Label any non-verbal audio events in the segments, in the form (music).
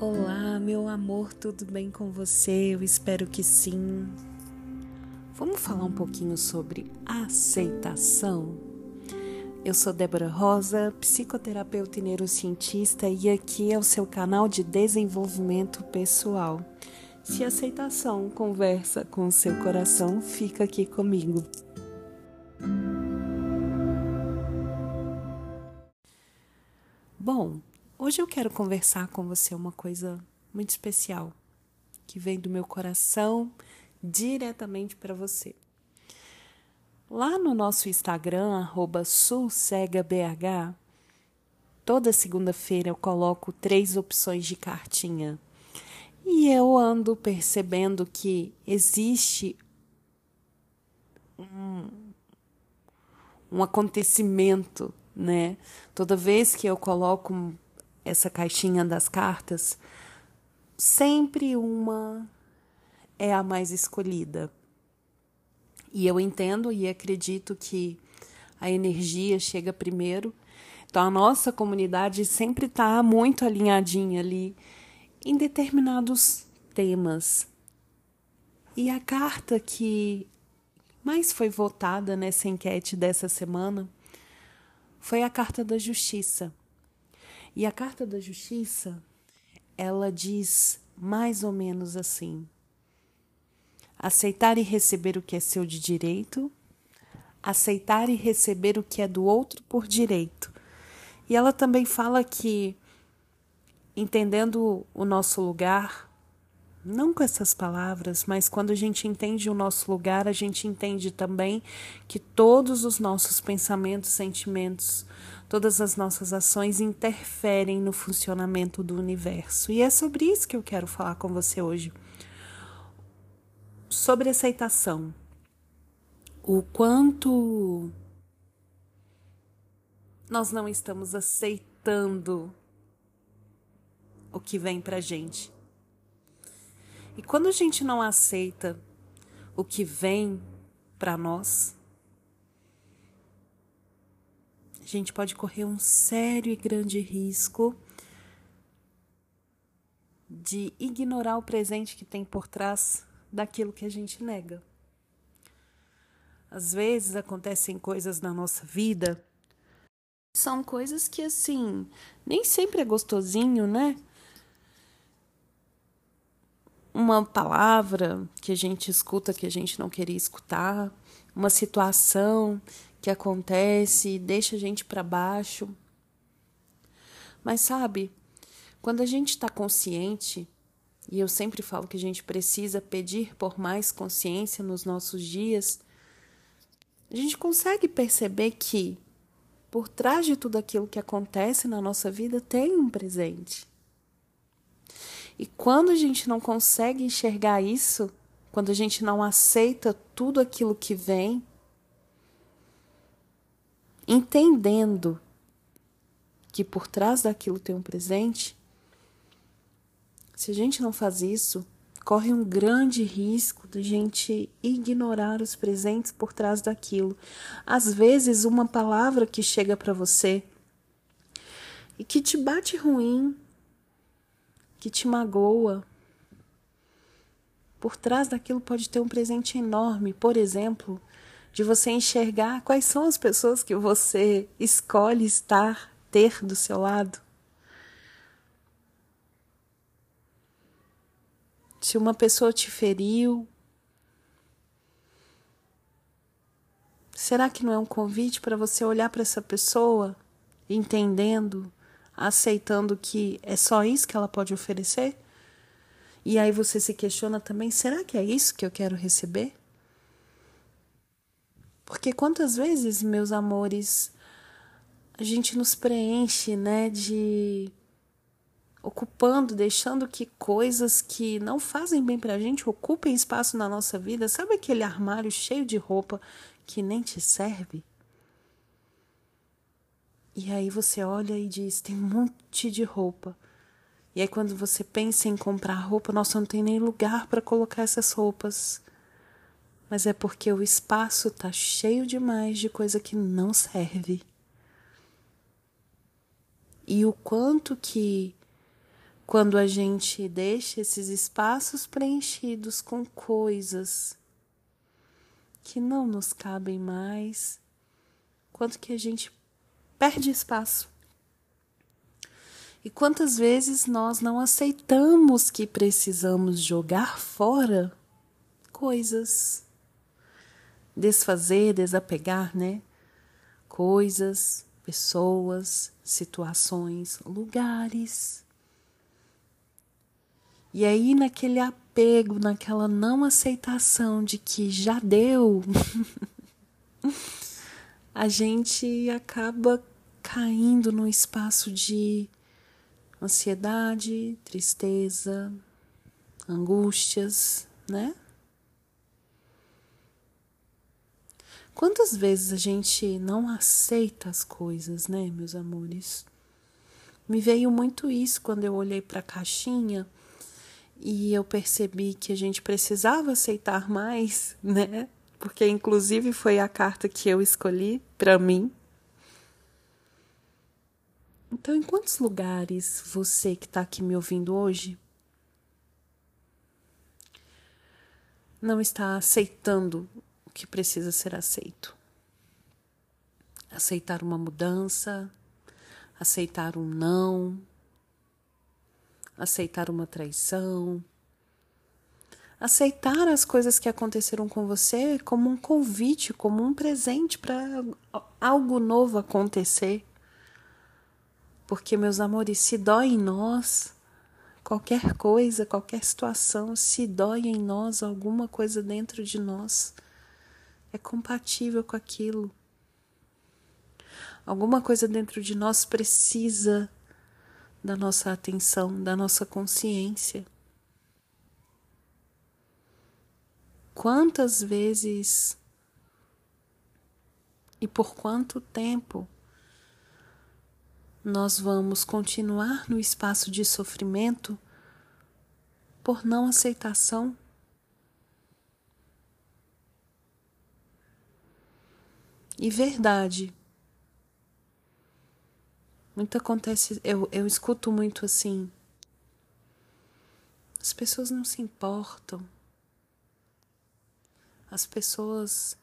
Olá, meu amor, tudo bem com você? Eu espero que sim. Vamos falar um pouquinho sobre aceitação? Eu sou Débora Rosa, psicoterapeuta e neurocientista, e aqui é o seu canal de desenvolvimento pessoal. Se aceitação conversa com o seu coração, fica aqui comigo. Bom, Hoje eu quero conversar com você uma coisa muito especial que vem do meu coração diretamente para você. Lá no nosso Instagram, sulcegabh, toda segunda-feira eu coloco três opções de cartinha. E eu ando percebendo que existe um, um acontecimento, né? Toda vez que eu coloco essa caixinha das cartas, sempre uma é a mais escolhida. E eu entendo e acredito que a energia chega primeiro. Então a nossa comunidade sempre está muito alinhadinha ali em determinados temas. E a carta que mais foi votada nessa enquete dessa semana foi a carta da justiça. E a carta da justiça, ela diz mais ou menos assim: aceitar e receber o que é seu de direito, aceitar e receber o que é do outro por direito. E ela também fala que, entendendo o nosso lugar, não com essas palavras, mas quando a gente entende o nosso lugar, a gente entende também que todos os nossos pensamentos, sentimentos, Todas as nossas ações interferem no funcionamento do universo. E é sobre isso que eu quero falar com você hoje. Sobre aceitação. O quanto nós não estamos aceitando o que vem pra gente. E quando a gente não aceita o que vem para nós, a gente pode correr um sério e grande risco de ignorar o presente que tem por trás daquilo que a gente nega. Às vezes acontecem coisas na nossa vida, são coisas que assim, nem sempre é gostosinho, né? Uma palavra que a gente escuta que a gente não queria escutar, uma situação que acontece e deixa a gente para baixo. Mas sabe, quando a gente está consciente, e eu sempre falo que a gente precisa pedir por mais consciência nos nossos dias, a gente consegue perceber que por trás de tudo aquilo que acontece na nossa vida tem um presente. E quando a gente não consegue enxergar isso, quando a gente não aceita tudo aquilo que vem, entendendo que por trás daquilo tem um presente, se a gente não faz isso, corre um grande risco de gente ignorar os presentes por trás daquilo. Às vezes, uma palavra que chega para você e que te bate ruim, que te magoa, por trás daquilo pode ter um presente enorme. Por exemplo, de você enxergar quais são as pessoas que você escolhe estar, ter do seu lado. Se uma pessoa te feriu, será que não é um convite para você olhar para essa pessoa, entendendo, aceitando que é só isso que ela pode oferecer? E aí você se questiona também: será que é isso que eu quero receber? Porque quantas vezes, meus amores, a gente nos preenche, né, de ocupando, deixando que coisas que não fazem bem pra gente ocupem espaço na nossa vida. Sabe aquele armário cheio de roupa que nem te serve? E aí você olha e diz: tem um monte de roupa. E aí quando você pensa em comprar roupa, nossa, não tem nem lugar para colocar essas roupas mas é porque o espaço está cheio demais de coisa que não serve. E o quanto que quando a gente deixa esses espaços preenchidos com coisas que não nos cabem mais, quanto que a gente perde espaço. E quantas vezes nós não aceitamos que precisamos jogar fora coisas, desfazer, desapegar, né? Coisas, pessoas, situações, lugares. E aí, naquele apego, naquela não aceitação de que já deu, (laughs) a gente acaba caindo num espaço de ansiedade, tristeza, angústias, né? Quantas vezes a gente não aceita as coisas, né, meus amores? Me veio muito isso quando eu olhei para a caixinha e eu percebi que a gente precisava aceitar mais, (laughs) né? Porque inclusive foi a carta que eu escolhi para mim. Então, em quantos lugares você que está aqui me ouvindo hoje não está aceitando o que precisa ser aceito? Aceitar uma mudança, aceitar um não, aceitar uma traição, aceitar as coisas que aconteceram com você como um convite, como um presente para algo novo acontecer. Porque, meus amores, se dói em nós, qualquer coisa, qualquer situação, se dói em nós, alguma coisa dentro de nós, é compatível com aquilo. Alguma coisa dentro de nós precisa da nossa atenção, da nossa consciência. Quantas vezes e por quanto tempo nós vamos continuar no espaço de sofrimento por não aceitação? E verdade, muito acontece, eu, eu escuto muito assim. As pessoas não se importam. As pessoas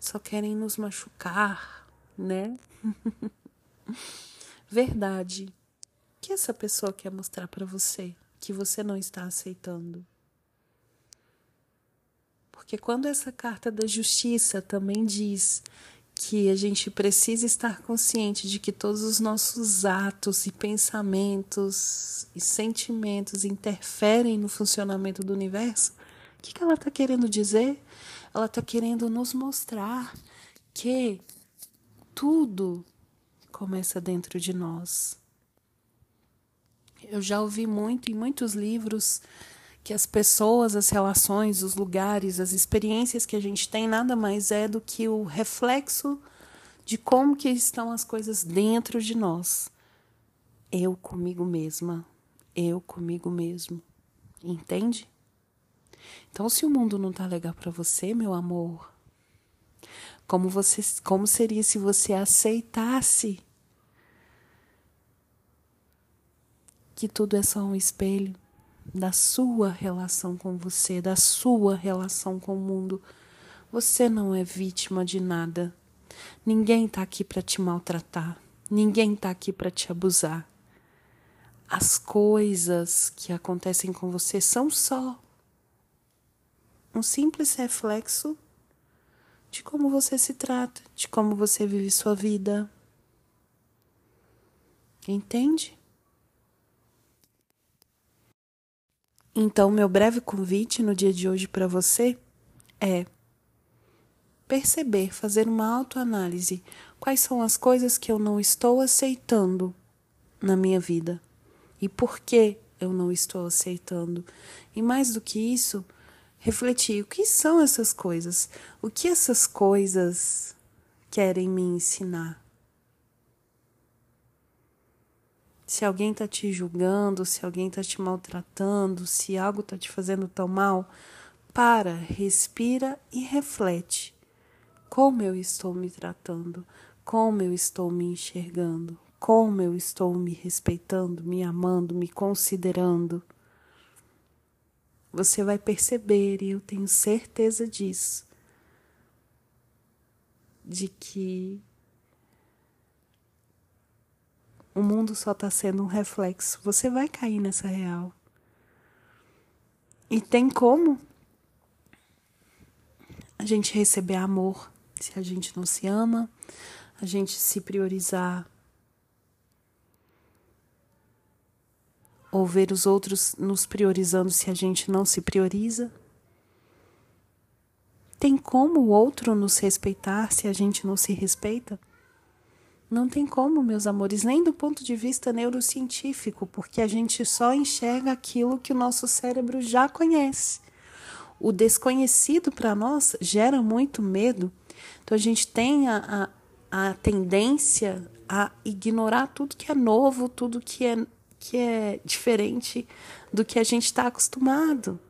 só querem nos machucar, né? (laughs) Verdade. Que essa pessoa quer mostrar para você que você não está aceitando? Porque quando essa carta da justiça também diz que a gente precisa estar consciente de que todos os nossos atos e pensamentos e sentimentos interferem no funcionamento do universo, o que, que ela está querendo dizer? Ela está querendo nos mostrar que tudo começa dentro de nós. Eu já ouvi muito em muitos livros que as pessoas, as relações, os lugares, as experiências que a gente tem nada mais é do que o reflexo de como que estão as coisas dentro de nós. Eu comigo mesma, eu comigo mesmo. Entende? Então, se o mundo não tá legal para você, meu amor, como você, como seria se você aceitasse que tudo é só um espelho? da sua relação com você, da sua relação com o mundo. Você não é vítima de nada. Ninguém está aqui para te maltratar. Ninguém está aqui para te abusar. As coisas que acontecem com você são só um simples reflexo de como você se trata, de como você vive sua vida. Entende? Então, meu breve convite no dia de hoje para você é perceber, fazer uma autoanálise. Quais são as coisas que eu não estou aceitando na minha vida? E por que eu não estou aceitando? E mais do que isso, refletir o que são essas coisas? O que essas coisas querem me ensinar? se alguém está te julgando, se alguém está te maltratando, se algo está te fazendo tão mal, para, respira e reflete. Como eu estou me tratando? Como eu estou me enxergando? como eu estou me respeitando, me amando, me considerando, você vai perceber, e eu tenho certeza disso, de que o mundo só está sendo um reflexo. Você vai cair nessa real. E tem como a gente receber amor se a gente não se ama, a gente se priorizar ou ver os outros nos priorizando se a gente não se prioriza? Tem como o outro nos respeitar se a gente não se respeita? Não tem como, meus amores, nem do ponto de vista neurocientífico, porque a gente só enxerga aquilo que o nosso cérebro já conhece. O desconhecido para nós gera muito medo, então a gente tem a, a, a tendência a ignorar tudo que é novo, tudo que é, que é diferente do que a gente está acostumado.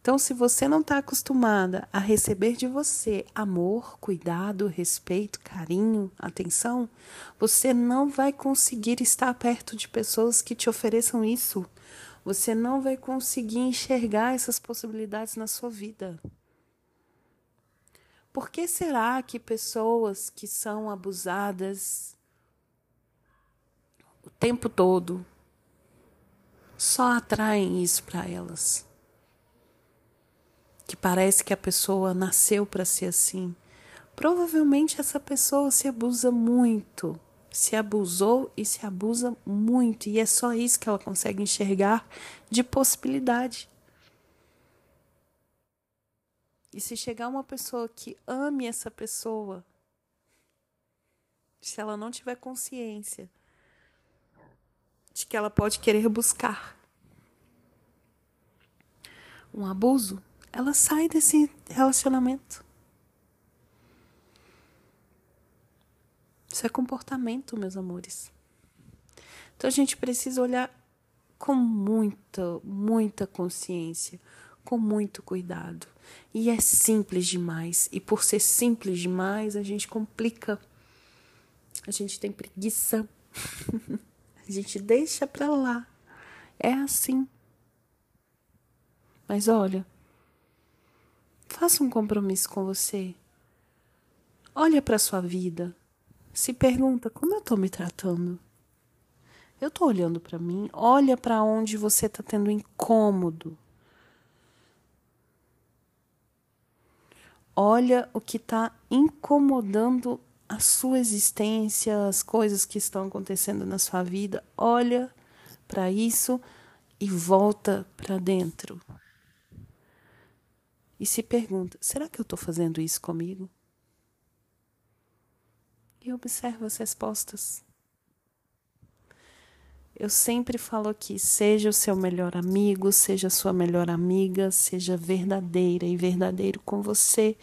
Então, se você não está acostumada a receber de você amor, cuidado, respeito, carinho, atenção, você não vai conseguir estar perto de pessoas que te ofereçam isso. Você não vai conseguir enxergar essas possibilidades na sua vida. Por que será que pessoas que são abusadas o tempo todo só atraem isso para elas? que parece que a pessoa nasceu para ser assim. Provavelmente essa pessoa se abusa muito, se abusou e se abusa muito, e é só isso que ela consegue enxergar de possibilidade. E se chegar uma pessoa que ame essa pessoa, se ela não tiver consciência de que ela pode querer buscar um abuso, ela sai desse relacionamento. Isso é comportamento, meus amores. Então a gente precisa olhar com muita, muita consciência, com muito cuidado. E é simples demais. E por ser simples demais, a gente complica. A gente tem preguiça. (laughs) a gente deixa pra lá. É assim. Mas olha, Faça um compromisso com você. Olha para sua vida. Se pergunta como eu estou me tratando. Eu estou olhando para mim. Olha para onde você está tendo incômodo. Olha o que está incomodando a sua existência, as coisas que estão acontecendo na sua vida. Olha para isso e volta para dentro e se pergunta: será que eu estou fazendo isso comigo? E observa as respostas. Eu sempre falo aqui: seja o seu melhor amigo, seja a sua melhor amiga, seja verdadeira e verdadeiro com você,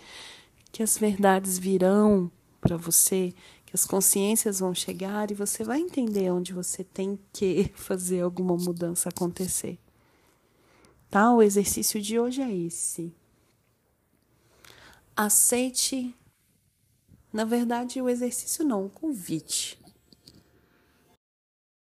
que as verdades virão para você, que as consciências vão chegar e você vai entender onde você tem que (laughs) fazer alguma mudança acontecer. Tá? O exercício de hoje é esse. Aceite. Na verdade, o exercício não, o convite.